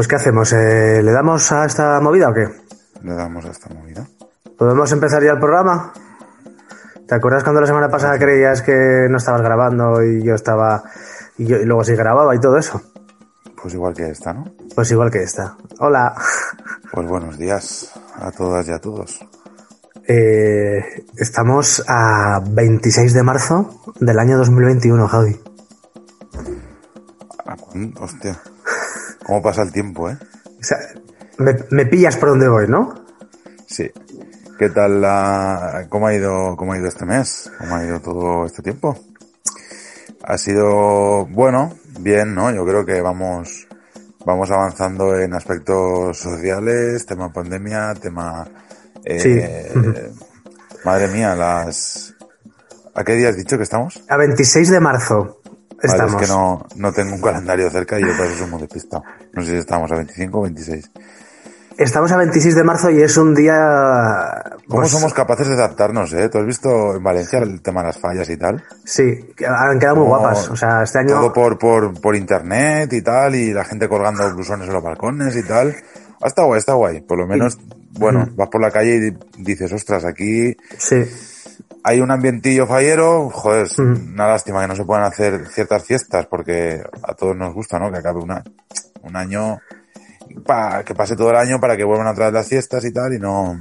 Pues ¿qué hacemos? Eh, ¿Le damos a esta movida o qué? Le damos a esta movida. ¿Podemos empezar ya el programa? ¿Te acuerdas cuando la semana pasada creías que no estabas grabando y yo estaba... Y, yo, y luego sí grababa y todo eso? Pues igual que esta, ¿no? Pues igual que esta. Hola. Pues buenos días a todas y a todos. Eh, estamos a 26 de marzo del año 2021, Javi. Ah, mm, Hostia. ¿Cómo pasa el tiempo, eh? O sea, me, me pillas por donde voy, ¿no? Sí. ¿Qué tal la... cómo ha ido, cómo ha ido este mes? ¿Cómo ha ido todo este tiempo? Ha sido bueno, bien, ¿no? Yo creo que vamos, vamos avanzando en aspectos sociales, tema pandemia, tema, eh, madre mía, las, ¿a qué día has dicho que estamos? A 26 de marzo Vale, estamos. es que no, no tengo un calendario cerca y yo por eso soy muy despistado. No sé si estamos a 25 o 26. Estamos a 26 de marzo y es un día... ¿Cómo pues, somos capaces de adaptarnos, eh? ¿Tú has visto en Valencia el tema de las fallas y tal? Sí, han quedado muy guapas. O sea, este año... Todo por, por, por internet y tal, y la gente colgando blusones en los balcones y tal. Ah, está guay, está guay. Por lo menos, bueno, vas por la calle y di- dices, ostras, aquí Sí. Hay un ambientillo fallero. Joder, una lástima que no se puedan hacer ciertas fiestas porque a todos nos gusta, ¿no? Que acabe una, un año, pa, que pase todo el año para que vuelvan a traer las fiestas y tal, y no...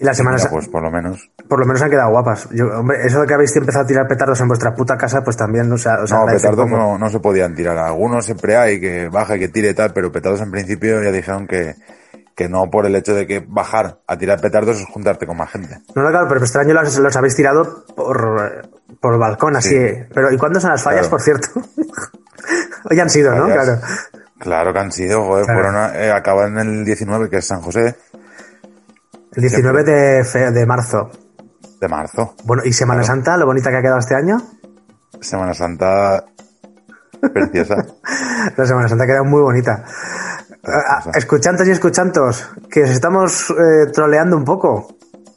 Y las semanas, Mira, pues por lo menos. por lo menos han quedado guapas. Yo, hombre, eso de que habéis empezado a tirar petardos en vuestra puta casa, pues también, o sea, os No, agradece un petardos no, no se podían tirar. Algunos siempre hay que baja y que tire y tal, pero petardos en principio ya dijeron que, que no por el hecho de que bajar a tirar petardos es juntarte con más gente. No, no, claro, pero este año los, los habéis tirado por, por balcón, así. Sí. eh. Pero, ¿y cuándo son las fallas, Claro. por cierto? Hoy han sido, ¿no? Claro. Claro que han sido, joder, Claro. fueron a- eh, acaban el 19, que es San José, El 19 de, fe- de marzo. de marzo. Bueno, ¿y Semana Claro. Santa, lo bonita que ha quedado este año? Semana Santa preciosa. La Semana Santa ha quedado muy bonita. Ah, ah, escuchantes y escuchantos, que os estamos eh, troleando un poco.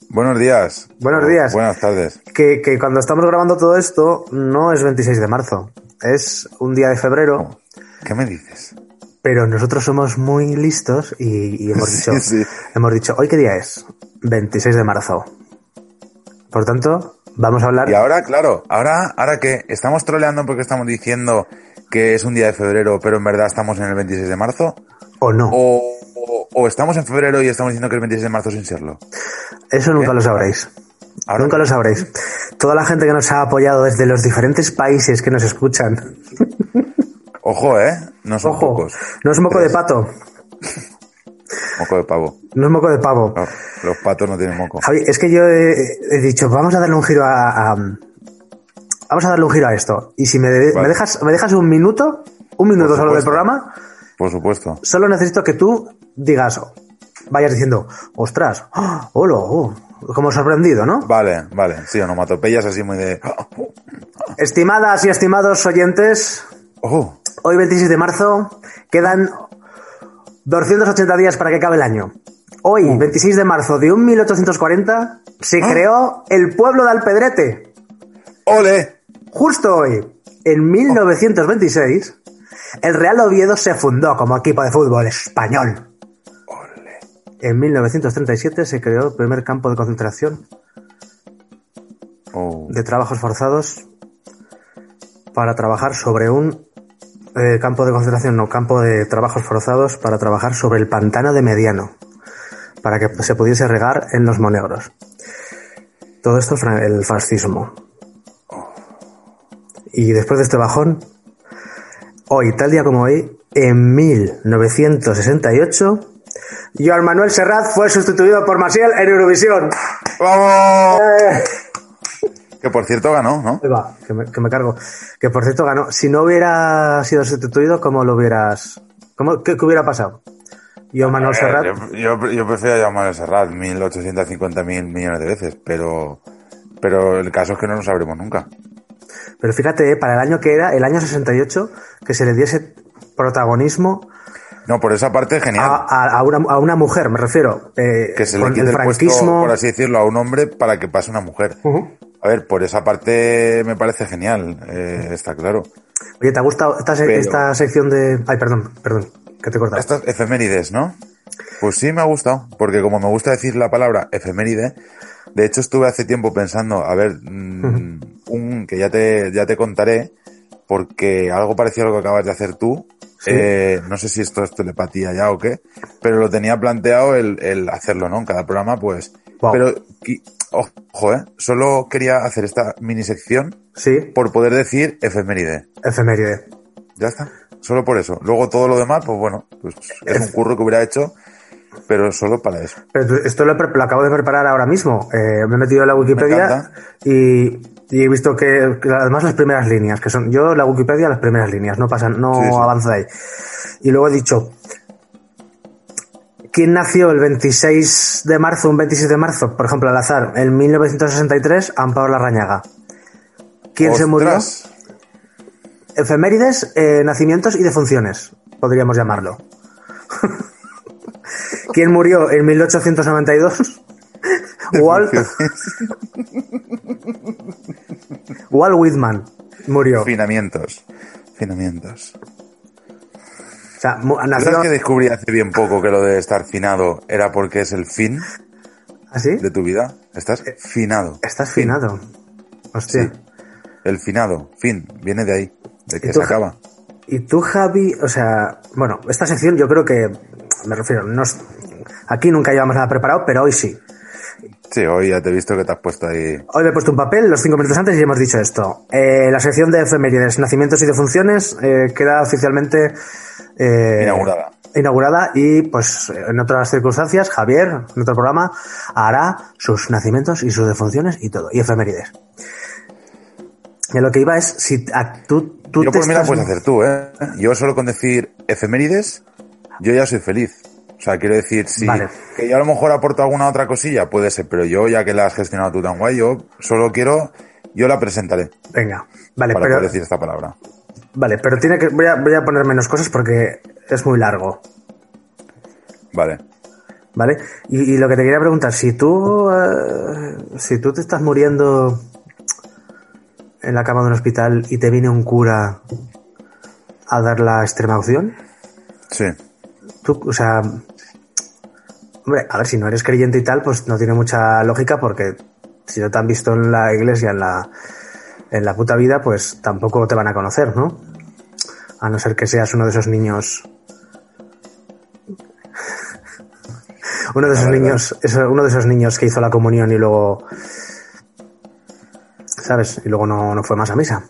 Buenos días. Buenos días. Buenas tardes. Que, que cuando estamos grabando todo esto, no es 26 de marzo, es un día de febrero, ¿Qué me dices? pero nosotros somos muy listos y, y hemos Sí, dicho, sí. hemos dicho, ¿hoy qué día es? 26 de marzo. Por tanto, vamos a hablar... Y ahora, claro, ahora, ahora que estamos troleando porque estamos diciendo que es un día de febrero, pero en verdad estamos en el 26 de marzo, ¿O no? o, o- o estamos en febrero y estamos diciendo que es el 26 de marzo sin serlo. Eso nunca lo sabréis. Ahora- Nunca lo sabréis. Toda la gente que nos ha apoyado desde los diferentes países que nos escuchan. Ojo, ¿eh? No son Ojo, pocos. no es moco de pato, Moco de pavo. no es moco de pavo. No, los patos no tienen moco. Javi, es que yo he, he dicho, vamos a darle un giro a, a- Vamos a darle un giro a esto. Y si me, de- Vale. me dejas, me dejas un minuto, un minuto solo del programa, Por supuesto. solo necesito que tú digas, vayas diciendo, ostras, ¡ah! hola, oh", como sorprendido, ¿no? Vale, vale. Sí, onomatopeyas así muy de... Estimadas y estimados oyentes, Oh, hoy 26 de marzo quedan 280 días para que acabe el año. Hoy, Uh. 26 de marzo de un 1840, se Ah. creó el pueblo de Alpedrete. ¡ole! Justo hoy, en 1926, el Real Oviedo se fundó como equipo de fútbol español. En 1937 se creó el primer campo de concentración Oh. de trabajos forzados para trabajar sobre un eh, campo de concentración, no, campo de trabajos forzados para trabajar sobre el pantano de Mediano, para que se pudiese regar en los monegros. Todo esto el fascismo. Y después de este bajón, hoy, tal día como hoy, en 1968, Joan Manuel Serrat fue sustituido por Maciel en Eurovisión. ¡Vamos! ¡Eh! Que por cierto ganó, ¿no? Va, que me, que me cargo. Que por cierto ganó. Si no hubiera sido sustituido, ¿cómo lo hubieras. ¿Cómo, qué, qué hubiera pasado? Yo, Manuel Serrat. Yo, yo, yo prefiero a Serrat 1850 mil millones de veces, pero, pero el caso es que no lo sabremos nunca. Pero fíjate, eh, para el año que era, el año 68, que se le diese protagonismo No, por esa parte, genial. a, una, a una mujer, me refiero. eh, que se le quite el el, puesto, franquismo. por así decirlo, a un hombre para que pase una mujer. A ver, por esa parte me parece genial, eh, está claro. Oye, ¿te ha gustado esta, Pero- esta sección de. Ay, perdón, perdón, que te he cortado. Estas efemérides, ¿no? Pues sí me ha gustado, porque como me gusta decir la palabra efeméride, de hecho estuve hace tiempo pensando, a ver, mm, que ya te, ya te contaré, porque algo parecido a lo que acabas de hacer tú, Sí. eh, no sé si esto es telepatía ya o qué, pero lo tenía planteado el, el hacerlo, ¿no? En cada programa, pues. Wow. Pero, ojo, eh, solo quería hacer esta mini sección Sí, por poder decir efeméride. efeméride. Ya está. Solo por eso. Luego todo lo demás, pues bueno, pues es un curro que hubiera hecho, pero solo para eso. Pero esto lo, acabo de preparar ahora mismo. Eh, me he metido en la Wikipedia encanta. y, y he visto que, que además las primeras líneas, que son yo la Wikipedia las primeras líneas, no pasan, no Sí, sí. avanzo de ahí. Y luego he dicho, ¿quién nació el 26 de marzo, un 26 de marzo, por ejemplo, al azar, en 1963, Amparo Larrañaga? ¿Quién se murió? Efemérides, eh, nacimientos y defunciones, podríamos llamarlo. ¿Quién murió en 1892? Walt, Walt Whitman murió. Finamientos. Finamientos. O sea, mu- ¿Sabes nació que descubrí hace bien poco que lo de estar finado era porque es el fin así. de tu vida? Estás finado. Estás finado. Hostia. Sí. El finado, fin, viene de ahí, de que tú, se acaba. Y tú, Javi, o sea, bueno, esta sección yo creo que, me refiero, no aquí nunca llevamos nada preparado, pero hoy sí. Sí, hoy ya te he visto que te has puesto ahí. Hoy me he puesto un papel los cinco minutos antes y hemos dicho esto. Eh, la sección de efemérides, nacimientos y defunciones eh, queda oficialmente eh, Inaugurada. inaugurada y pues en otras circunstancias Javier, en otro programa, hará sus nacimientos y sus defunciones y todo, y efemérides. Y lo que iba es, si a, tú, tú Yo te la estás- puedes hacer tú, ¿eh? Yo solo con decir efemérides, yo ya soy feliz. O sea, quiero decir, si Vale. que yo a lo mejor aporto alguna otra cosilla, puede ser, pero yo ya que la has gestionado tú tan guay, yo solo quiero, yo la presentaré Venga, vale, para pero, poder decir esta palabra. vale, pero tiene que, voy a, voy a poner menos cosas porque es muy largo. Vale. ¿Vale? Y, y lo que te quería preguntar, si tú, eh, si tú te estás muriendo en la cama de un hospital y te viene un cura a dar la extrema opción, Sí. tú, o sea, hombre, a ver, si no eres creyente y tal, pues no tiene mucha lógica porque si no te han visto en la iglesia, en la, en la puta vida, pues tampoco te van a conocer, ¿no? A no ser que seas uno de esos niños uno de esos niños, uno de esos niños que hizo la comunión y luego, ¿sabes? Y luego no, no fue más a misa.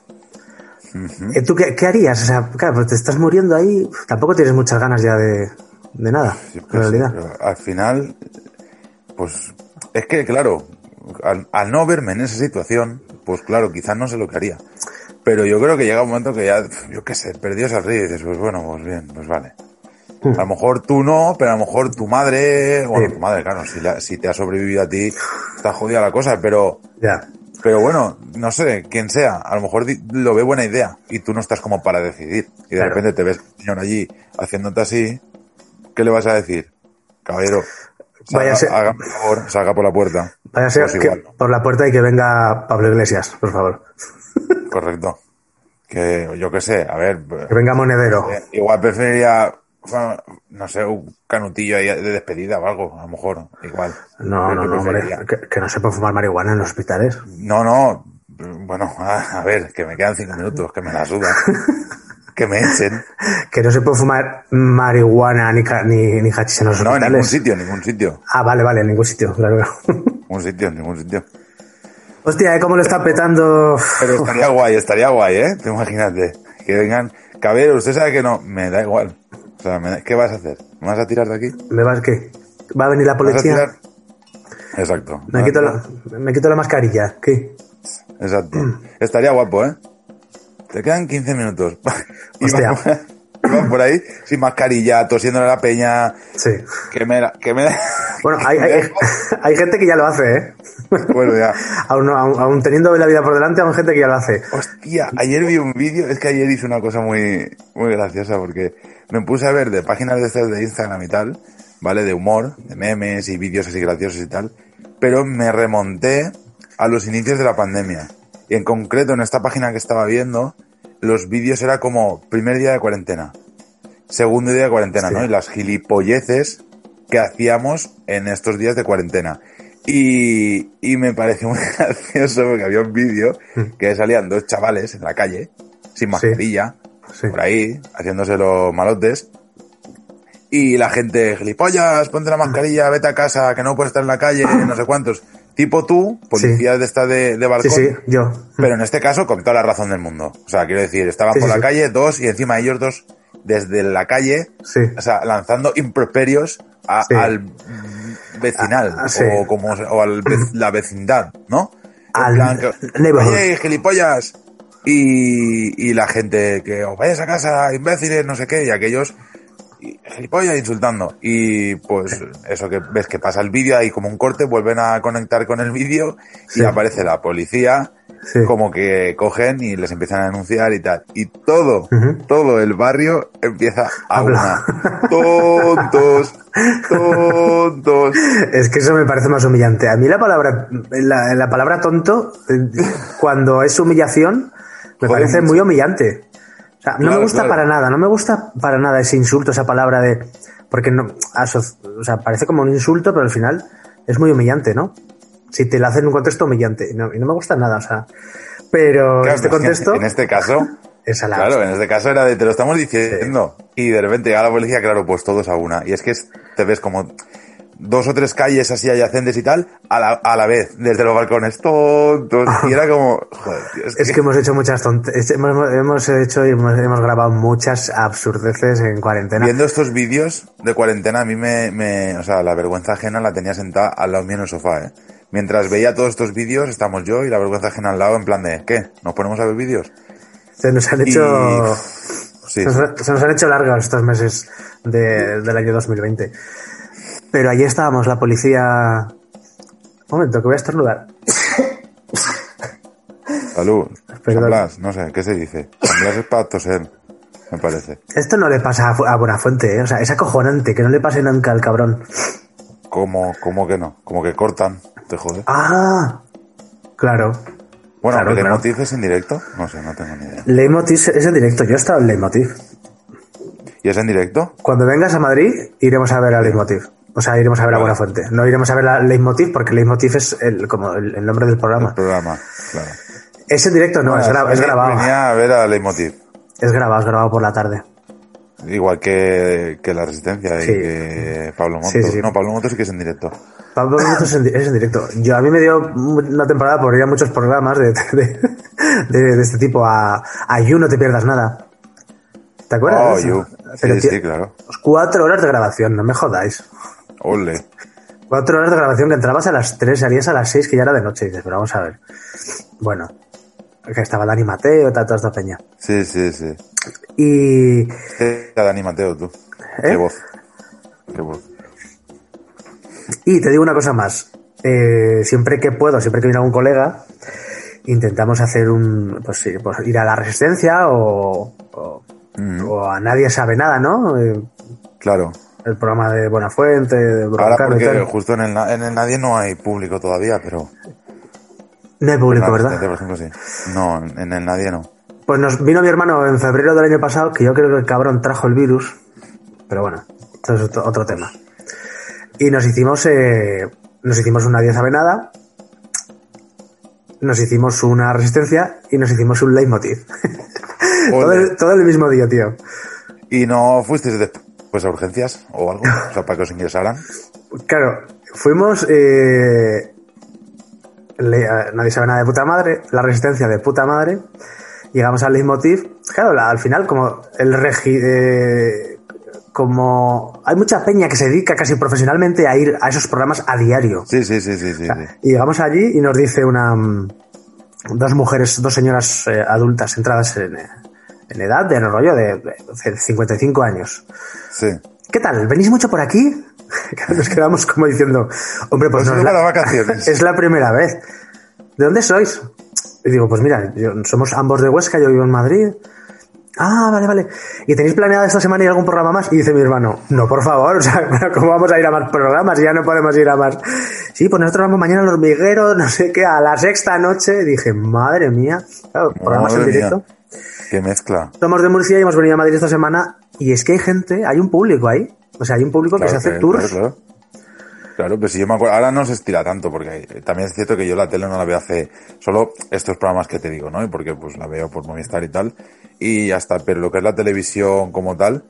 Eh, ¿Tú qué, qué harías? O sea, claro, pues te estás muriendo ahí, tampoco tienes muchas ganas ya de, de nada, en pues realidad. pero al final, pues es que, claro, al, al no verme en esa situación, pues claro, quizás no sé lo que haría. Pero yo creo que llega un momento que ya, yo qué sé, perdidos al río y dices, pues bueno, pues bien, pues vale. A lo mejor tú no, pero a lo mejor tu madre, bueno, Sí. tu madre, claro, si, la- si te ha sobrevivido a ti, está jodida la cosa, pero, Ya. pero bueno, no sé, quien sea, a lo mejor lo ve buena idea y tú no estás como para decidir. Y de Claro. repente te ves señor allí haciéndote así, ¿qué le vas a decir? Caballero, Vaya salga, a ser- haga, por favor, salga por la puerta. Vaya a ser Pues que igual, por la puerta y que venga Pablo Iglesias, por favor. correcto. Que yo qué sé, a ver, Que venga Monedero. eh, igual preferiría, no sé, un canutillo ahí de despedida o algo, a lo mejor, igual. No, no, no, hombre. Que, que no se puede fumar marihuana en los hospitales. No, no, bueno, a, a ver, que me quedan cinco minutos, que me la suda. que me echen. Que no se puede fumar marihuana ni, ni, ni hachís en los No, en ningún sitio, en ningún sitio. Ah, vale, vale, en ningún sitio, claro. Ningún sitio, en ningún sitio. Hostia, ¿eh? ¿cómo lo está petando? Pero estaría guay, estaría guay, ¿eh? Te imagínate. Que vengan. Cabero, usted sabe que no. Me da igual. O sea, me da- ¿qué vas a hacer? ¿Me vas a tirar de aquí? ¿Me vas qué? ¿Va a venir la ¿Me vas a policía? tirar? Exacto. Me quito, la, me quito la mascarilla. ¿Qué? Exacto. Estaría guapo, ¿eh? Te quedan 15 minutos. Hostia. por ahí sin mascarilla, tosiéndole a la peña. Sí. Que me la- que me Bueno, hay, hay, hay gente que ya lo hace, ¿eh? Bueno, ya. Aún, no- aún- aún teniendo la vida por delante, hay gente que ya lo hace. Hostia, ayer vi un vídeo, es que ayer hice una cosa muy, muy graciosa porque me puse a ver de páginas de estas de Instagram y tal, ¿vale? De humor, de memes y vídeos así graciosos y tal, pero me remonté a los inicios de la pandemia. Y en concreto en esta página que estaba viendo, los vídeos era como primer día de cuarentena, segundo día de cuarentena, Sí. ¿no? Y las gilipolleces que hacíamos en estos días de cuarentena. Y, y me pareció muy gracioso porque había un vídeo que salían dos chavales en la calle, sin mascarilla, Sí. por ahí, haciéndose los malotes. Y la gente, gilipollas, ponte la mascarilla, vete a casa, que no puedes estar en la calle, no sé cuántos. Tipo tú, policía de esta de, de Sí, balcón. sí, yo. Pero en este caso, con toda la razón del mundo. O sea, quiero decir, estaban Sí, por sí, la sí. calle dos y encima ellos dos, desde la calle, Sí. o sea, lanzando improperios a- Sí. al vecinal, Ah, sí. o como, o al ve- la vecindad, ¿no? En Al plan que, neighborhood. Oye, gilipollas. Y, y la gente que os vayáis a casa, imbéciles, no sé qué, y aquellos y gilipollas insultando. Y pues eso que ves que pasa el vídeo, ahí como un corte, vuelven a conectar con el vídeo y aparece la policía, Sí. como que cogen y les empiezan a denunciar y tal. Y todo, todo el barrio empieza a una. Tontos, tontos. Es que eso me parece más humillante. A mí la palabra, la, la palabra tonto, eh, cuando es humillación, me Joder parece mucho. muy humillante. O sea, no Claro, me gusta claro. para nada, no me gusta para nada ese insulto, esa palabra de. Porque no. o sea, parece como un insulto, pero al final es muy humillante, ¿no? Si te lo hacen en un contexto humillante. Y no, y no me gusta nada, o sea. Pero en este contexto. En este caso, es a la claro, en este caso era de te lo estamos diciendo. Y de repente llega la policía, claro, pues todos a una. Y es que es- te ves como dos o tres calles así adyacentes y tal, a la, a la vez, desde los balcones, tontos. Y era como, joder, tío, es, Es que, hemos hecho muchas tonterías. Hemos, hemos hecho y hemos, hemos grabado muchas absurdeces en cuarentena. viendo estos vídeos de cuarentena, a mí me, me, o sea, la vergüenza ajena la tenía sentada al lado mío en el sofá, eh. Mientras veía todos estos vídeos, estamos yo y la vergüenza ajena al lado, en plan de, ¿qué? ¿Nos ponemos a ver vídeos? Se nos han Y- hecho. Sí, Se, nos, se nos han hecho largos estos meses de- del año 2020. Pero allí estábamos, la policía. Un momento, que voy a estornudar. salud. Perdón. San Blas, no sé, ¿qué se dice? San Blas es para toser, me parece. Esto no le pasa a, Fu- a Buenafuente, ¿eh? O sea, es acojonante que no le pase nunca al cabrón. ¿Cómo, cómo que no? Como que cortan, te jode. ¡Ah! Claro. Bueno, claro, ¿el claro. Leitmotiv es en directo? No sé, no tengo ni idea. Leitmotiv es en directo. Yo he estado en Leitmotiv. ¿Y es en directo? Cuando vengas a Madrid, iremos a ver a Leitmotiv. O sea, iremos a ver a Vale. Buenafuente. No iremos a ver a Leitmotiv porque Leitmotiv es el, como el, el nombre del El programa. programa, claro. Es en directo, no, Ah, es, gra- es venía- grabado. Venía a ver a Leitmotiv. Es grabado, es grabado por la tarde. Igual que, que La Resistencia y que Pablo Motos. Sí, sí, sí. No, Pablo Motos sí que es en directo. Pablo Motos es en, directo. Yo a mí me dio una temporada por ir a muchos programas de, de, de- de este tipo. A, a You No Te Pierdas Nada. ¿Te acuerdas? Oh? You. Pero, Sí, tío, sí, claro. Cuatro horas de grabación, no me jodáis. Ole. Cuatro horas de grabación que entrabas a las tres, salías a las seis, que ya era de noche. Y dices, pero vamos a ver. Bueno, que estaba Dani Mateo, tal, toda esta peña. Sí, sí, sí. Y Era Dani Mateo, tú. ¿Eh? Qué voz. Qué voz. Y te digo una cosa más. Eh, siempre que puedo, siempre que viene algún colega, intentamos hacer un. Pues sí, pues ir a la resistencia o, o, Mm, o a Nadie Sabe Nada, ¿no? Eh, claro. El programa de Buenafuente, de Ahora Broncano y porque tal. justo en el, en el Nadie no hay público todavía, pero... No hay público, ¿verdad? Por ejemplo, sí. No, en el Nadie no. Pues nos vino mi hermano en febrero del año pasado, que yo creo que el cabrón trajo el virus. Pero bueno, esto es otro, tema. Y nos hicimos, eh, nos hicimos una 10 sabe nada, nos hicimos una resistencia y nos hicimos un leitmotiv. todo, el, todo el mismo día, tío. ¿Y no fuisteis después a urgencias o algo? O sea, para que os ingresaran. Claro, fuimos. eh, le- nadie sabe nada de puta madre. La resistencia de puta madre. Llegamos al leitmotiv. Claro, la- al final, como el regi. eh, como hay mucha peña que se dedica casi profesionalmente a ir a esos programas a diario. Sí, sí, sí, sí, sí. sí. Y llegamos allí y nos dice una. mm, Dos mujeres, dos señoras eh, adultas entradas en, eh, en edad, de rollo de, de 55 años. Sí. ¿Qué tal? ¿Venís mucho por aquí? Nos quedamos como diciendo, hombre, pues, no es la- vacaciones. es la primera vez. ¿De dónde sois? Y digo, pues mira, yo- somos ambos de Huesca, yo vivo en Madrid. Ah, vale, vale. ¿Y tenéis planeado esta semana ir a algún programa más? Y dice mi hermano, no, por favor, o sea, ¿cómo vamos a ir a más programas? Ya no podemos ir a más. Sí, pues nosotros vamos mañana al hormiguero, no sé qué, a la sexta noche. Dije, madre mía, claro, programas en Madre mía. Qué mezcla. Somos de Murcia y hemos venido a Madrid esta semana. Y es que hay gente, hay un público ahí. O sea, hay un público que se hace tours. Claro, claro. Claro, pues si yo me acuerdo, ahora no se estira tanto, porque también es cierto que yo la tele no la veo hace solo estos programas que te digo, ¿no? Y porque pues la veo por Movistar y tal, y ya está, pero lo que es la televisión como tal,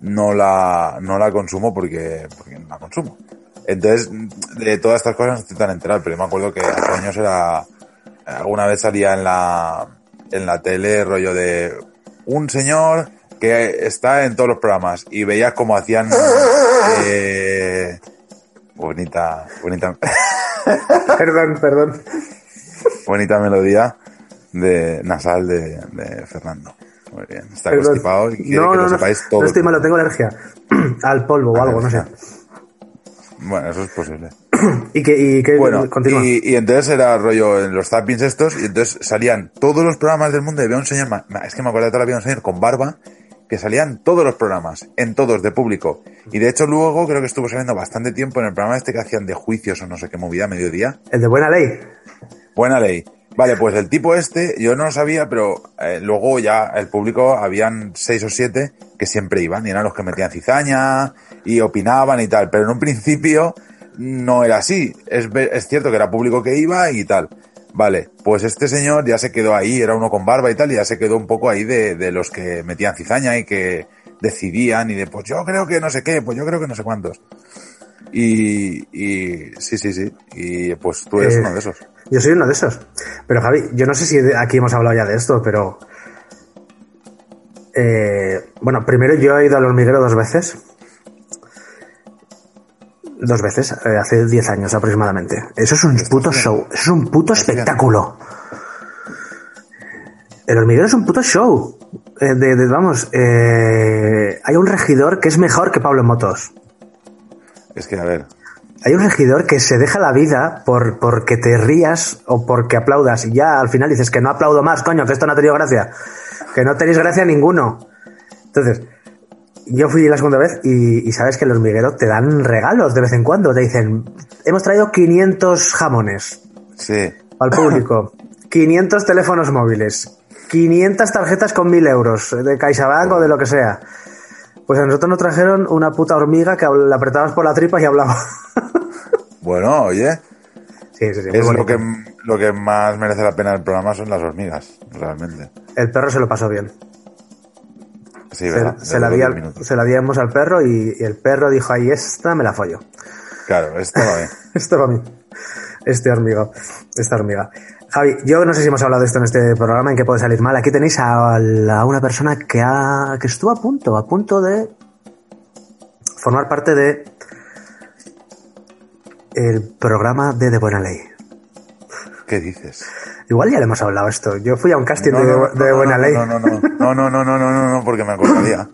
no la, no la consumo porque, porque no la consumo. Entonces, de todas estas cosas no estoy tan enterado, pero yo me acuerdo que hace años era, alguna vez salía en la, en la tele rollo de un señor que está en todos los programas y veías cómo hacían, eh, bonita, bonita, Perdón, perdón. bonita melodía de nasal de, de Fernando. Muy bien, está Perdón. constipado y no, que no, lo no, sepáis no todo. estoy malo, tengo alergia al polvo o algo, no sé. Bueno, eso es posible. Y que, y que Bueno, continúa. y, y entonces era rollo en los zappings estos, y entonces salían todos los programas del mundo y había un señor, es que me acuerdo de toda la vida, un señor con barba, que salían todos los programas, en todos, de público. Y de hecho luego creo que estuvo saliendo bastante tiempo en el programa este que hacían de juicios o no sé qué movida, a mediodía. El de buena ley. Buena ley. Vale, pues el tipo este, yo no lo sabía, pero eh, luego ya el público, habían seis o siete que siempre iban, y eran los que metían cizaña y opinaban y tal, pero en un principio no era así. Es, es cierto que era público que iba y tal. Vale, pues este señor ya se quedó ahí, era uno con barba y tal, y ya se quedó un poco ahí de, de los que metían cizaña y que decidían y de, pues yo creo que no sé qué, pues yo creo que no sé cuántos. Y, y sí, sí, sí. Y pues tú eres Eh, uno de esos. Yo soy uno de esos. Pero Javi, yo no sé si aquí hemos hablado ya de esto, pero... eh, bueno, primero yo he ido al hormiguero dos veces. Dos veces, eh, hace 10 años aproximadamente. Eso es un puto show, eso es un puto espectáculo. El hormiguero es un puto show. Eh, de, de- vamos, eh, hay un regidor que es mejor que Pablo Motos. Es que, a ver, Hay un regidor que se deja la vida por porque te rías o porque aplaudas y ya al final dices que no aplaudo más, coño, que esto no ha tenido gracia. Que no tenéis gracia ninguno. Entonces, yo fui la segunda vez y, y sabes que el hormiguero te dan regalos de vez en cuando. Te dicen, hemos traído 500 jamones sí. al público, 500 teléfonos móviles, 500 tarjetas con 1000 euros de CaixaBank o de lo que sea. Pues a nosotros nos trajeron una puta hormiga que la apretabas por la tripa y hablaba. Bueno, oye, Sí, sí, sí. es lo que, lo que más merece la pena del programa son las hormigas, realmente. El perro se lo pasó bien. Sí, Se, ¿verdad? se De la di al- minutos. se la dimos al perro y, y el perro dijo, ahí esta me la follo. Claro, esto va bien. Esto para mí. Este hormigo. Esta hormiga. Javi, yo no sé si hemos hablado de esto en este programa, en qué puede salir mal. Aquí tenéis a, la- a una persona que, ha, que estuvo a punto, a punto de formar parte de el programa de De Buena Ley. ¿Qué dices? Igual ya le hemos hablado esto. Yo fui a un casting No, de, no, de no, Buena no, Ley. No, no, no, no, no, no, no, no, no, porque me acordaría.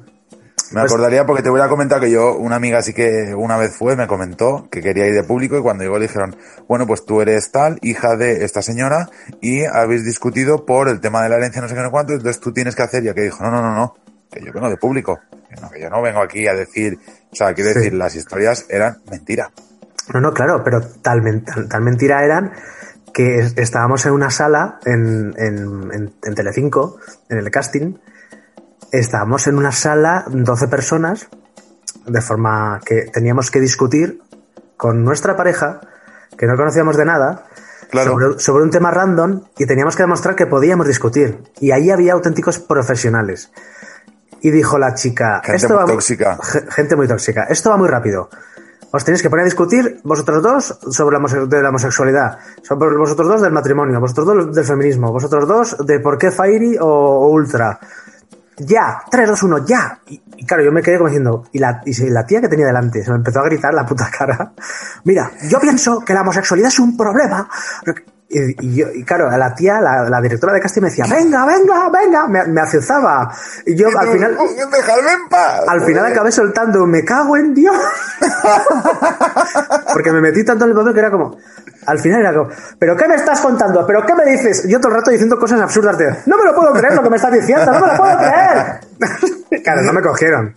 Me Pues- acordaría porque te voy a comentar que yo, una amiga sí que una vez fue, me comentó que quería ir de público y cuando llegó le dijeron, bueno, pues tú eres tal, hija de esta señora y habéis discutido por el tema de la herencia no sé qué no cuánto, entonces tú tienes que hacer, ya que dijo, no, no, no, no, que yo vengo de público, que no, que yo no vengo aquí a decir, o sea, quiero Sí. decir, las historias eran mentira. No, no, claro, pero tal, men- tal, tal mentira eran que es- estábamos en una sala en, en, en, en Telecinco, en el casting, estábamos en una sala, 12 personas, de forma que teníamos que discutir con nuestra pareja, que no conocíamos de nada, Claro. sobre, sobre un tema random y teníamos que demostrar que podíamos discutir. Y ahí había auténticos profesionales. Y dijo la chica, Gente esto muy va tóxica. Ge- Gente muy tóxica. Esto va muy rápido. Os tenéis que poner a discutir vosotros dos sobre la, homosexualidad, sobre vosotros dos del matrimonio, vosotros dos del feminismo, vosotros dos de por qué Fairy o, Ultra. Ya, 3, 2, 1, ya. Y, y claro, yo me quedé como diciendo, y la, y la tía que tenía delante se me empezó a gritar la puta cara. Mira, yo pienso que la homosexualidad es un problema. Y, y yo, y claro, a la tía, la, la directora de casting me decía, venga, venga, venga, me, me. Y yo al final, ¡Dejadme en paz! al final acabé soltando, me cago en Dios. Porque me metí tanto en el papel que era como. Al final era como, ¿pero qué me estás contando? ¿Pero qué me dices? Yo todo el rato diciendo cosas absurdas de, no me lo puedo creer lo que me estás diciendo, no me lo puedo creer. claro, no me cogieron.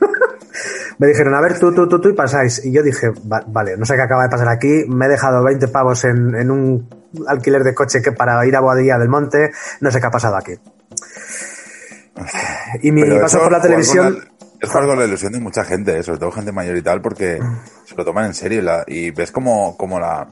me dijeron, a ver, tú, tú, tú, tú y pasáis. Y yo dije, "Va- vale, no sé qué acaba de pasar aquí, me he dejado 20 pavos en, en un alquiler de coche que para ir a Boadilla del Monte, no sé qué ha pasado aquí. Y mi Pero paso por la televisión... la- es con la ilusión de mucha gente, eh, sobre todo gente mayor y tal, porque se lo toman en serio y, la- y ves como, como la,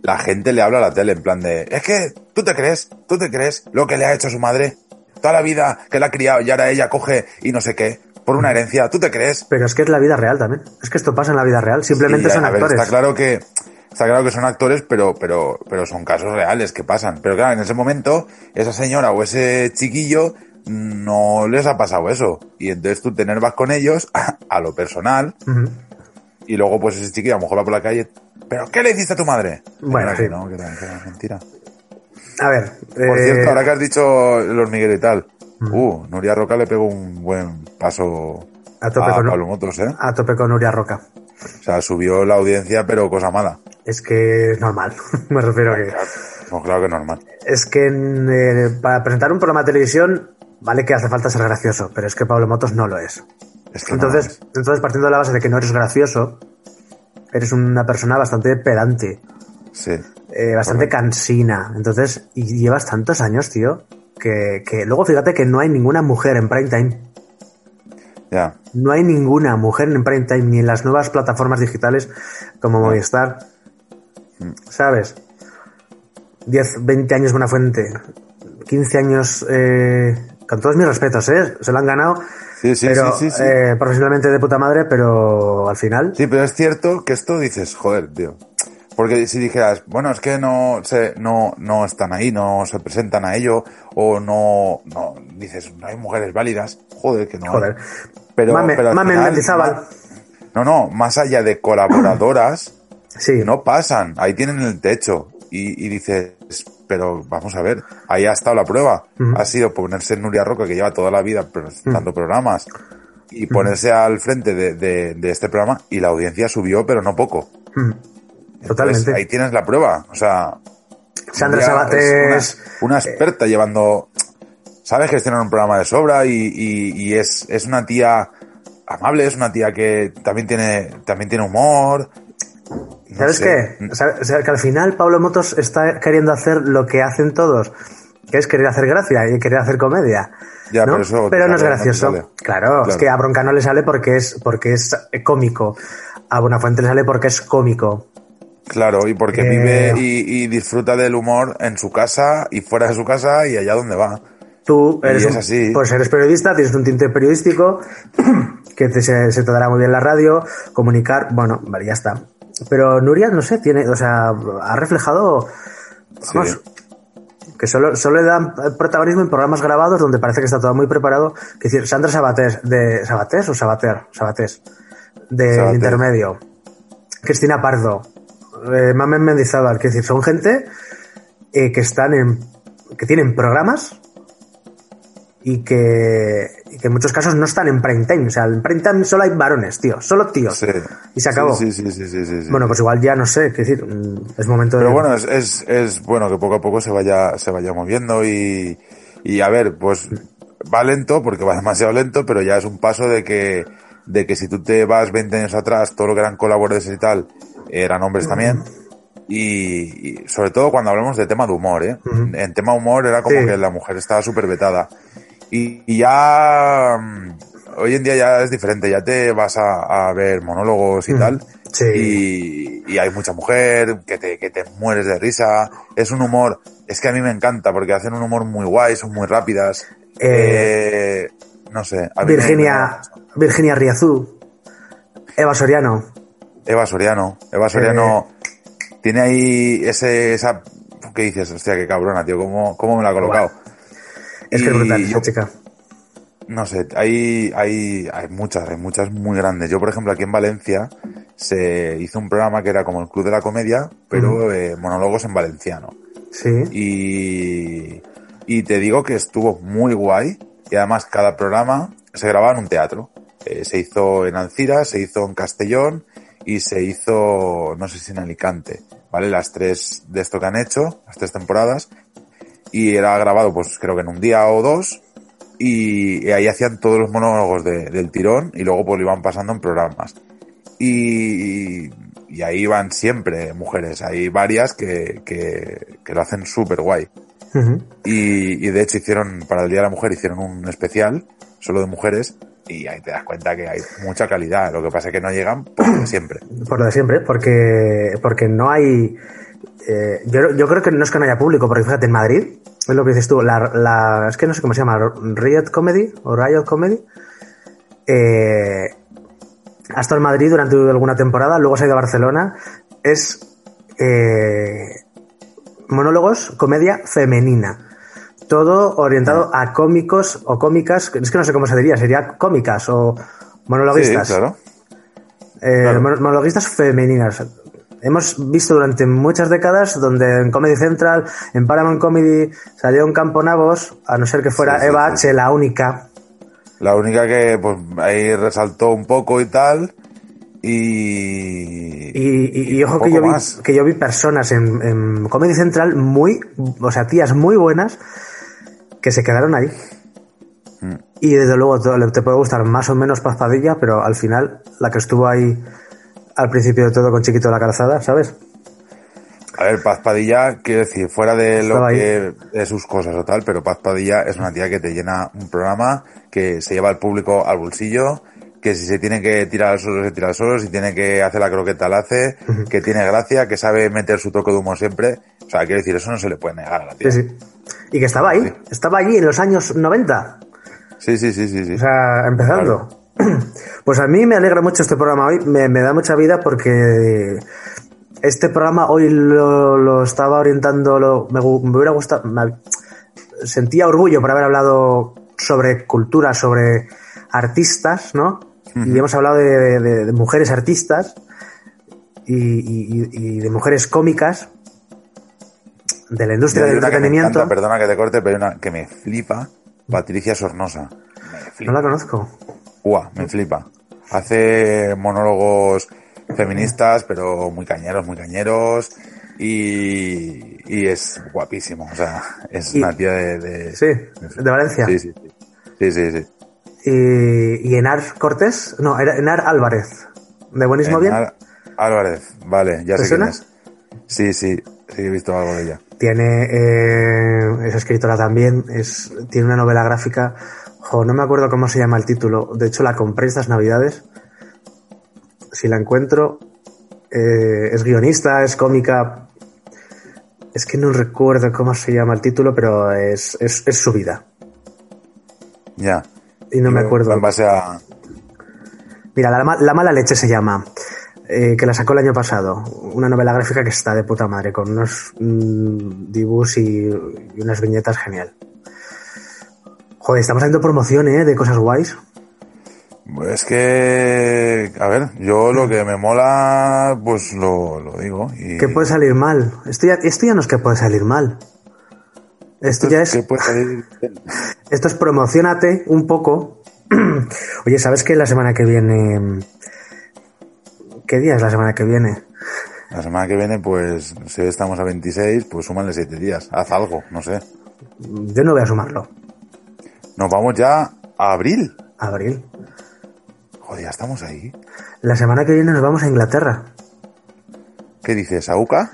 la gente le habla a la tele en plan de, es que tú te crees, tú te crees lo que le ha hecho a su madre, toda la vida que la ha criado y ahora ella coge y no sé qué, por una herencia, tú te crees. Pero es que es la vida real también. Es que esto pasa en la vida real. Simplemente Sí, son a ver, actores. está claro que está claro que son actores, pero pero pero son casos reales que pasan. Pero claro, en ese momento esa señora o ese chiquillo no les ha pasado eso y entonces tú te enervas con ellos a, lo personal y luego pues ese chiquillo a lo mejor va por la calle. ¿Pero qué le hiciste a tu madre? Bueno, sí. que no, que era, mentira. A ver. Por eh, cierto, ahora que has dicho los Miguel y tal, uh, Nuria Roca le pegó un buen paso A tope con- Pablo Motos, ¿eh? A tope con Nuria Roca. O sea, subió la audiencia, pero cosa mala. Es que es normal. Me refiero a que. Pues claro que es normal. Es que en, eh, para presentar un programa de televisión, vale que hace falta ser gracioso, pero es que Pablo Motos no lo es. Es que no Entonces, entonces partiendo de la base de que no eres gracioso, eres una persona bastante pedante, Sí. eh, bastante cansina. Entonces, y llevas tantos años, tío, que, que luego fíjate que no hay ninguna mujer en prime time. Ya. No hay ninguna mujer en prime time ni en las nuevas plataformas digitales como Movistar. ¿Sabes? 10, 20 años Buena Fuente, 15 años, eh, con todos mis respetos, ¿eh? Se lo han ganado. Sí, sí, pero, sí, eh, profesionalmente de puta madre, pero al final. Sí, pero es cierto que esto dices, joder, tío. Porque si dijeras, bueno, es que no se, no, no están ahí, no se presentan a ello, o no, no, dices, no hay mujeres válidas, joder, que no. hay. Joder. Pero, Mame- pero al Mame final, No, no, más allá de colaboradoras, Sí. no pasan, ahí tienen el techo. Y, y dices, pero vamos a ver, ahí ha estado la prueba. Ha sido ponerse en Nuria Roca, que lleva toda la vida presentando programas, y ponerse al frente de, de- de este programa, y la audiencia subió, pero no poco. Mm. Totalmente. Entonces, ahí tienes la prueba. O sea, Sandra Sabater es una, una experta llevando, sabe gestionar un programa de sobra y, y- y es, es una tía amable, es una tía que también tiene, también tiene humor. ¿Sabes sé. qué? O sea, que al final Pablo Motos está queriendo hacer lo que hacen todos, que es querer hacer gracia y querer hacer comedia. Ya, ¿no? pero eso no es no gracioso. Claro, es que a Bronca no le sale porque es, porque es cómico. A Buenafuente le sale porque es cómico. Claro, y porque Eh, vive y, y disfruta del humor en su casa y fuera de su casa y allá donde va. Tú eres, un- así. pues eres periodista, tienes un tinte periodístico, que te- se, se te dará muy bien la radio, comunicar, bueno, vale, ya está. Pero Nuria, no sé, tiene, o sea, ha reflejado, vamos, que solo, solo le dan protagonismo en programas grabados donde parece que está todo muy preparado. Que decir, Sandra Sabatés, de Sabatés o Sabater, Sabatés, de Sabater. intermedio. Cristina Pardo, eh, Mamen Mendizábal, que decir, son gente eh, que están en, que tienen programas y que, y que en muchos casos no están en prime time. O sea, en prime time solo hay varones, tío, solo tíos. Sí. Y se acabó. Sí, sí, sí, sí, sí, sí. Bueno, pues igual ya no sé, qué decir, mm, es momento de. Pero bueno, es, es, es bueno que poco a poco se vaya, se vaya moviendo y, y a ver, pues va lento porque va demasiado lento, pero ya es un paso de que, de que si tú te vas 20 años atrás, todo lo que eran colaboradores y tal, eran hombres también. Y, y sobre todo cuando hablamos de tema de humor, ¿eh? En tema humor era como Sí. que la mujer estaba súper vetada. Y, y ya, mm, hoy en día ya es diferente, ya te vas a, a ver monólogos y tal, Sí. Y, y hay mucha mujer que te, que te mueres de risa. Es un humor, es que a mí me encanta porque hacen un humor muy guay, son muy rápidas. Eh, Eh, no sé. a me- Virginia, Virginia Riazú, Eva Soriano. Eva Soriano. Eva Soriano tiene ahí ese, esa, ¿qué dices? Hostia, qué cabrona, tío, ¿cómo, cómo me la ha colocado? Es que es brutal esa chica. No sé, hay, hay, hay muchas, hay muchas muy grandes. Yo, por ejemplo, aquí en Valencia se hizo un programa que era como el Club de la Comedia, pero eh, monólogos en valenciano. Sí. Y, y te digo que estuvo muy guay y además cada programa se grababa en un teatro. Eh, se hizo en Alcira, se hizo en Castellón y se hizo, no sé si en Alicante, ¿vale? Las tres de esto que han hecho, las tres temporadas. Y era grabado pues creo que en un día o dos y, ahí hacían todos los monólogos de- del tirón y luego pues lo iban pasando en programas. Y, y ahí van siempre mujeres, hay varias que, que, que lo hacen súper guay. Y, y de hecho hicieron, para el Día de la Mujer, hicieron un especial solo de mujeres y ahí te das cuenta que hay mucha calidad. Lo que pasa es que no llegan por lo de siempre. Por lo de siempre, porque, porque no hay. Eh, yo, yo creo que no es que no haya público, porque fíjate, en Madrid, es lo que dices tú, la, la- es que no sé cómo se llama, Riot Comedy o Riot Comedy. Eh, ha estado en Madrid durante alguna temporada, luego se ha ido a Barcelona. Es eh, monólogos, comedia femenina. Todo orientado a cómicos o cómicas, es que no sé cómo se diría, sería cómicas o Sí, monologuistas. claro. Eh, Claro. mon- monologuistas femeninas. Hemos visto durante muchas décadas donde en Comedy Central, en Paramount Comedy, salió un campo navos, a no ser que fuera Sí, Eva. H, la única. La única que pues ahí resaltó un poco y tal. Y, Y, y- y ojo que yo, vi, que yo vi personas en, en Comedy Central muy, o sea, tías muy buenas que se quedaron ahí. Mm. Y desde luego te, te puede gustar más o menos Pazpadilla, pero al final la que estuvo ahí al principio de todo con Chiquito de la Calzada, ¿sabes? A ver, Paz Padilla, quiero decir, fuera de lo Estaba ahí. que de sus cosas o tal, pero Paz Padilla es una tía que te llena un programa, que se lleva al público al bolsillo, que si se tiene que tirar al suelo, se tira al suelo, si tiene que hacer la croqueta, la hace, que tiene gracia, que sabe meter su toque de humor siempre. O sea, quiero decir, eso no se le puede negar a la tía. Sí, sí. Y que estaba ahí, estaba allí en los años 90. Sí, sí, sí, sí. sí. O sea, empezando. Pues a mí me alegra mucho este programa hoy, me, me da mucha vida porque este programa hoy lo, lo estaba orientando, lo- me, hubiera gustado, me- sentía orgullo por haber hablado sobre cultura, sobre artistas, ¿no? Y hemos hablado de, de- de mujeres artistas y, y- y de mujeres cómicas de la industria del que entretenimiento. encanta, perdona que te corte, pero una que me flipa, Patricia Sornosa. No la conozco. Me flipa. Hace monólogos feministas, pero muy cañeros, muy cañeros. Y, y es guapísimo. O sea, es Y- una tía de, de- Sí, de Valencia. Sí, sí, sí. Sí, sí, sí. Y, y Enar Cortés, no, Enar Álvarez. ¿De buenísimo bien? Enar Álvarez, vale, ya ¿Te sé suena? quién es. Sí, sí, sí, he visto algo de ella. Tiene, eh, es escritora también, es, tiene una novela gráfica. Jo, no me acuerdo cómo se llama el título. De hecho, la compré estas navidades. Si la encuentro, eh, es guionista, es cómica. Es que no recuerdo cómo se llama el título, pero es, es, es su vida. Ya. Y no me acuerdo. En base a. Mira, la, La mala leche se llama, eh, que la sacó el año pasado. Una novela gráfica que está de puta madre, con unos mm, dibujos y, y unas viñetas genial. Joder, estamos haciendo promoción, ¿eh? De cosas guays. Es que. A ver, yo lo que me mola, pues lo, lo digo. Y ¿Qué puede salir mal? Esto ya, esto ya no es que puede salir mal. Esto ya es, ¿Qué puede salir esto es promocionate un poco. Oye, ¿sabes que la semana que viene... ¿Qué día es la semana que viene? La semana que viene, pues, si estamos a 26, pues súmale 7 días. Haz algo, no sé. Yo no voy a sumarlo. Nos vamos ya a abril. Abril. Joder, ya estamos ahí. La semana que viene nos vamos a Inglaterra. ¿Qué dices? ¿A UCA?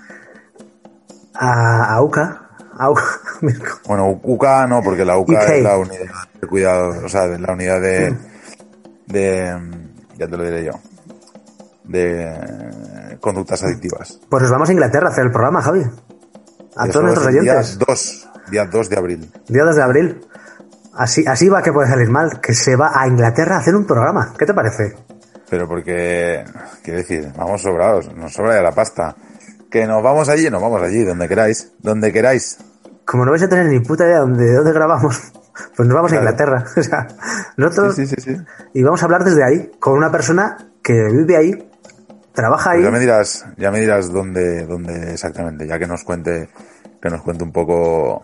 A, a UCA. A UCA. Bueno, UCA no, porque la UCA UK. es la unidad de cuidado, o sea, la unidad de, de, ya te lo diré yo. de conductas adictivas. Pues nos vamos a Inglaterra a hacer el programa, Javi. A Eso todos nuestros oyentes. Día 2, día 2 de abril. Día 2 de abril. Así, así va que puede salir mal, que se va a Inglaterra a hacer un programa. ¿Qué te parece? Pero porque, quiero decir, vamos sobrados, nos sobra ya la pasta. Que nos vamos allí, nos vamos allí, donde queráis, donde queráis. Como no vais a tener ni puta idea de dónde grabamos, pues nos vamos a. Inglaterra. O sea, nosotros Sí, sí, sí, sí. y vamos a hablar desde ahí con una persona que vive ahí, trabaja ahí. Pues ya me dirás, ya me dirás dónde, dónde exactamente, ya que nos cuente, que nos cuente un poco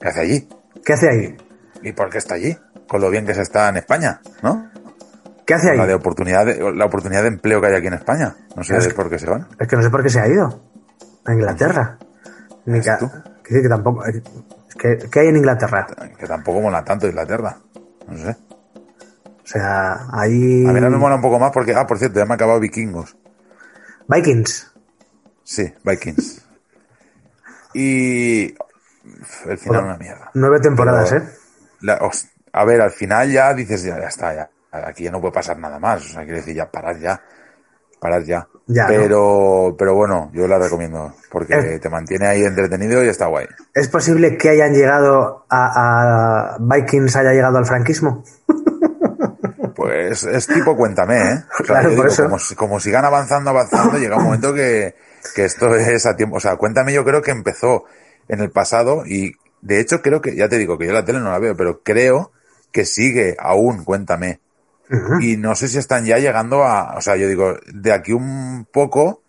qué hace allí ¿Qué hace ahí? Y por qué está allí, con lo bien que se está en España, ¿no? ¿Qué hace ahí? La de oportunidad, de- la oportunidad de empleo que hay aquí en España. No sé Es que- por qué se van. Es que no sé por qué se ha ido a Inglaterra. Ni que, que tampoco. es que, ¿Qué hay en Inglaterra? Que tampoco mola tanto Inglaterra. No sé. O sea, ahí. A mí no me mola un poco más porque, ah, por cierto, ya me ha acabado Vikingos. Vikings. Sí, Vikings. Y el final una mierda. Nueve temporadas, Pero- ¿eh? La- a ver, al final ya dices, ya, ya está, ya. Aquí ya no puede pasar nada más. O sea, quiero decir, ya parad ya. Parad ya. Ya, pero, pero bueno, yo la recomiendo porque te mantiene ahí entretenido y está guay. ¿Es posible que hayan llegado a, a Vikings, haya llegado al franquismo? Pues es tipo cuéntame, ¿eh? O sea, Claro, por eso. Como sigan avanzando, avanzando, llega un momento que, que esto es a tiempo. O sea, cuéntame, yo creo que empezó en el pasado y de hecho creo que, ya te digo que yo la tele no la veo, pero creo que sigue aún, cuéntame. Y no sé si están ya llegando a, o sea, yo digo, de aquí un poco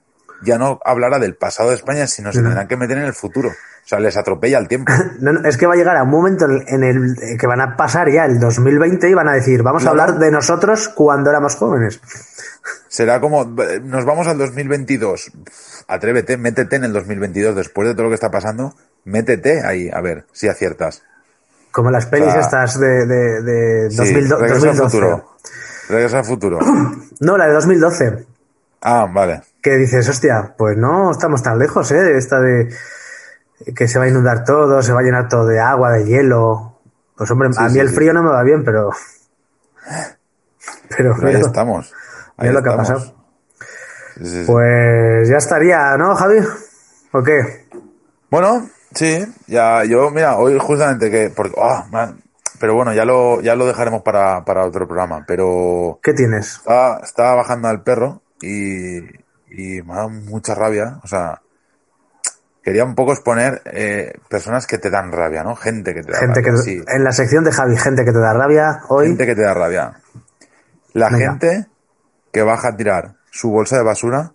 ya no hablará del pasado de España, sino se tendrán que meter en el futuro. O sea, les atropella el tiempo. No, no, es que va a llegar a un momento en el en que van a pasar ya el 2020 y van a decir, vamos a hablar de nosotros cuando éramos jóvenes. Será como, nos vamos al 2022. Atrévete, métete en el 2022 después de todo lo que está pasando. Métete ahí, a ver si aciertas. Como las pelis O sea, estas de, de, de Sí, 2000 regresa al 2012. futuro. Regresa al futuro. No, la de 2012. Ah, vale. Que dices, hostia, pues no estamos tan lejos, ¿eh? De esta de que se va a inundar todo, se va a llenar todo de agua, de hielo. Pues hombre, a mí sí, el frío no me va bien, pero... Pero, Pero ahí estamos. Ahí mira lo que ha pasado. Pues ya estaría, ¿no, Javi? ¿O qué? Bueno, sí, ya, yo, mira, hoy justamente que, porque, man, pero bueno, ya lo, ya lo dejaremos para, para otro programa, pero ¿Qué tienes? estaba, estaba bajando al perro y, y me ha dado mucha rabia, o sea, quería un poco exponer eh, personas que te dan rabia, ¿no? Gente que te da Gente que rabia, sí, en la sección de Javi, gente que te da rabia hoy. gente que te da rabia. La Venga. gente que baja a tirar su bolsa de basura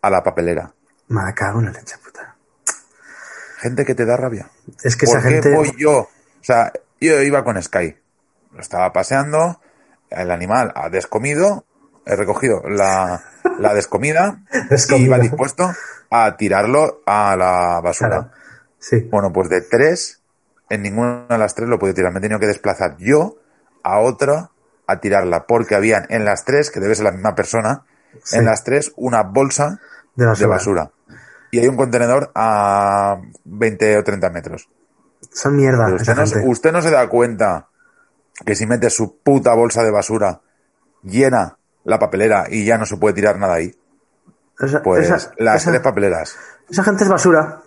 a la papelera. Me cago en la leche, puta. Gente que te da rabia. Es que ¿Por esa qué gente. voy yo? O sea, yo iba con Sky. Lo estaba paseando, el animal ha descomido, he recogido la, la descomida y iba dispuesto a tirarlo a la basura. Claro. Sí. Bueno, pues de tres, en ninguna de las tres lo podido tirar. Me he tenido que desplazar yo a otra a tirarla, porque habían en las tres, que debe ser la misma persona, Sí. en las tres una bolsa De basura. de basura. Y hay un contenedor a 20 o 30 metros. Son mierda usted, no, gente. usted no se da cuenta que si mete su puta bolsa de basura llena la papelera y ya no se puede tirar nada ahí. Esa, Pues esa- las esa- tres papeleras. esa gente es basura.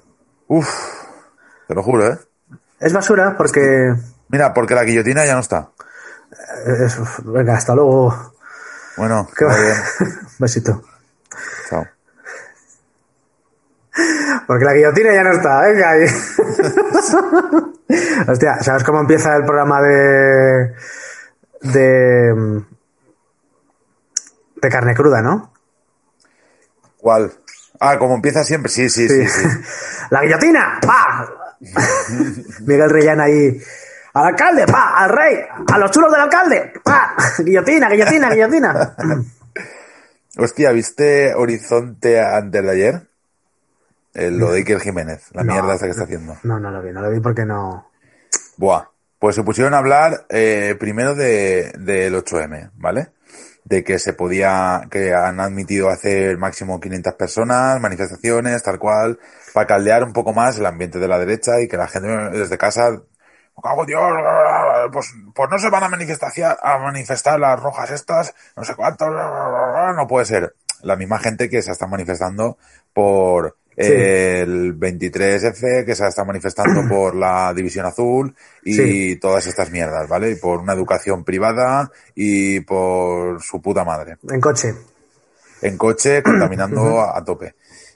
Uf, te lo juro, ¿eh? Es basura porque. Mira, porque la guillotina ya no está. es- venga, hasta luego. Bueno, Que va- bien. Besito. Chao. Porque la guillotina ya no está, venga. ahí. Hostia, ¿sabes cómo empieza el programa de. de. de carne cruda, no? ¿Cuál? Ah, como empieza siempre. Sí, sí, sí, sí. ¡La guillotina! ¡Pa! Miguel Reyán ahí. ¡Al alcalde! ¡Pa! ¡Al rey! ¡A los chulos del alcalde! ¡Pa! ¡Guillotina, guillotina, guillotina! Hostia, ¿viste Horizonte antes de ayer? El, lo de Iker Jiménez, la No. mierda esta que está haciendo. No, no lo vi, no lo vi porque no. Buah. Pues se pusieron a hablar eh, primero de, del 8M, ¿vale? De que se podía, que han admitido hacer máximo 500 personas, manifestaciones, tal cual, para caldear un poco más el ambiente de la derecha y que la gente desde casa, "Me cago Dios, pues, pues no se van a manifestar, a manifestar las rojas estas, no sé cuántos, no puede ser. La misma gente que se está manifestando por el 23F, que se está manifestando por la División Azul y Sí. todas estas mierdas, ¿vale? Y por una educación privada y por su puta madre. En coche. En coche, contaminando a, tope.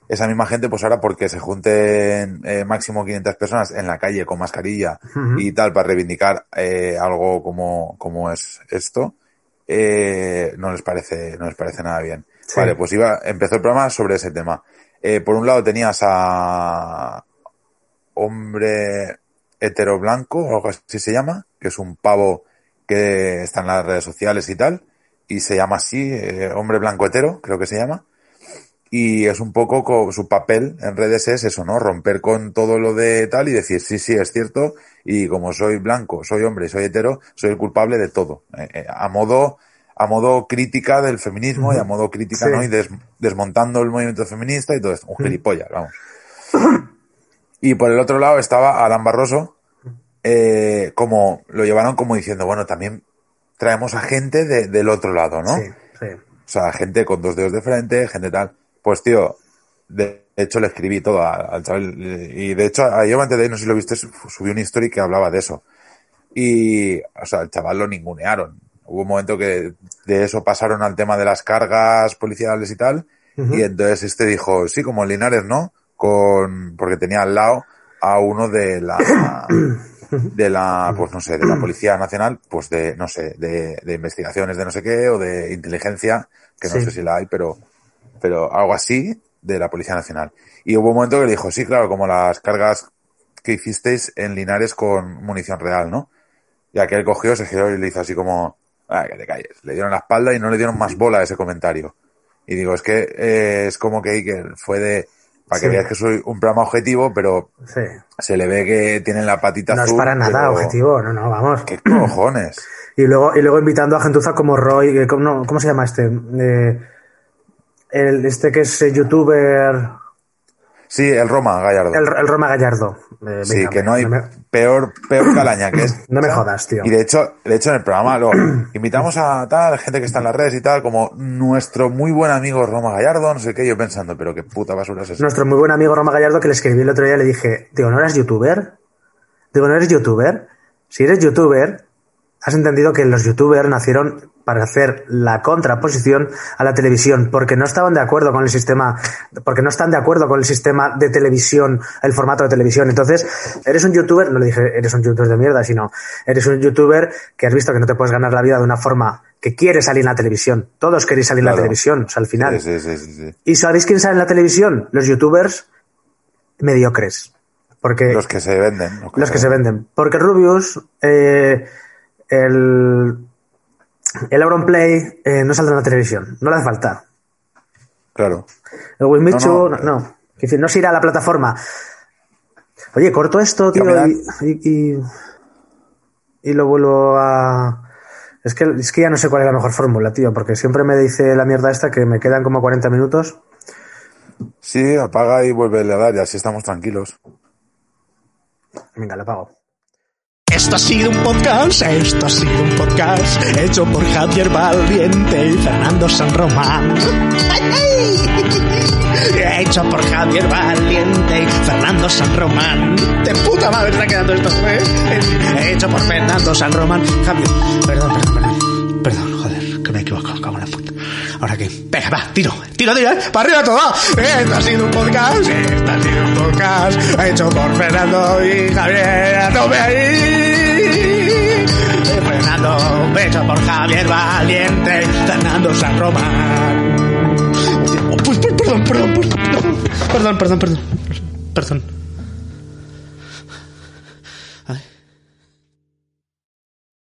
Esa misma gente, pues ahora porque se junten eh, máximo 500 personas en la calle con mascarilla y tal para reivindicar eh, algo como, como es esto, eh, no les parece, no les parece nada bien. Sí. Vale, pues iba, empezó el programa sobre ese tema. Eh, por un lado tenías a hombre hetero blanco, o algo así se llama, que es un pavo que está en las redes sociales y tal, y se llama así, eh, hombre blanco hetero, creo que se llama. Y es un poco co- su papel en redes es eso, ¿no? Romper con todo lo de tal y decir, sí, sí, es cierto, y como soy blanco, soy hombre, soy hetero, soy el culpable de todo. Eh, a modo, a modo crítica del feminismo y a modo crítica, Sí. ¿no? Y des- desmontando el movimiento feminista y todo esto. Un gilipollas, vamos. Y por el otro lado estaba Alan Barroso, eh, como, lo llevaron como diciendo, bueno, también traemos a gente de- del otro lado, ¿no? Sí, sí. O sea, gente con dos dedos de frente, gente tal. Pues tío, de hecho le escribí todo al, al chaval. Y de hecho, ayer antes de ahí, no sé si lo viste, subí una story que hablaba de eso. Y, o sea, el chaval lo ningunearon. Hubo un momento que de eso pasaron al tema de las cargas policiales y tal. Y entonces este dijo, sí, como Linares, ¿no? Con, porque tenía al lado a uno de la, de la, pues no sé, de la Policía Nacional, pues de, no sé, de, de investigaciones de no sé qué, o de inteligencia, que no Sí. sé si la hay, pero, pero algo así, de la Policía Nacional. Y hubo un momento que le dijo, sí, claro, como las cargas que hicisteis en Linares con munición real, ¿no? Y aquel cogió, se giró y le hizo así como, ah, que te calles. Le dieron la espalda y no le dieron más bola a ese comentario. Y digo, es que eh, es como que Iker fue de, para que Sí. veas que soy un programa objetivo, pero Sí. se le ve que tiene la patita No es para nada pero- objetivo, no, no, vamos. ¿Qué cojones? Y luego, y luego invitando a gentuza como Roy, eh, ¿cómo, no, ¿cómo se llama este? Eh, el, este que es eh, youtuber, Sí, el Roma, Gallardo. el, el Roma Gallardo. Eh, Sí, venga, que no hay me- peor, peor calaña que es. No me jodas, tío. Y de hecho, de hecho en el programa lo invitamos a tal gente que está en las redes y tal, como nuestro muy buen amigo Roma Gallardo, no sé qué, yo pensando, pero qué puta basura es eso. Nuestro muy buen amigo Roma Gallardo que le escribí el otro día le dije, digo, ¿no eres youtuber? Digo, ¿no eres youtuber? Si eres youtuber, has entendido que los youtubers nacieron para hacer la contraposición a la televisión, porque no estaban de acuerdo con el sistema, porque no están de acuerdo con el sistema de televisión, el formato de televisión. Entonces, eres un youtuber, no le dije eres un youtuber de mierda, sino eres un youtuber que has visto que no te puedes ganar la vida de una forma que quiere salir en la televisión. Todos queréis salir en la televisión, o sea, al final. Sí, sí, sí, sí, sí. ¿Y sabéis quién sale en la televisión? Los youtubers mediocres. Porque Los que se venden. los que se venden. Porque Rubius, eh, el, el Auronplay eh, no saldrá en la televisión. No le hace falta. Claro. El Wismichu, No, no, no. no. Es decir, no se irá a la plataforma. Oye, corto esto, tío, y, y, y- y lo vuelvo a... Es que, es que ya no sé cuál es la mejor fórmula, tío, porque siempre me dice la mierda esta que me quedan como 40 minutos. Sí, apaga y vuelve a dar y así estamos tranquilos. Venga, lo pago. Esto ha sido un podcast, esto ha sido un podcast hecho por Javier Valiente y Fernando San Román. Hecho por Javier Valiente y Fernando San Román. De puta madre está quedando esto, ¿eh? Hecho por Fernando San Román. Javier, perdón, perdón, perdón. Perdón, joder, que me he equivocado, Ahora qué. Venga, va, tiro, tiro, tiro, ¿eh? para arriba todo. Eh, esto ha sido un podcast, eh, esto ha sido un podcast, ha hecho por Fernando y Javier, a tope ahí. Eh, Fernando, hecho por Javier Valiente, Fernando San Román. Oh, pues, pues, perdón, perdón, perdón, perdón, perdón, perdón. perdón.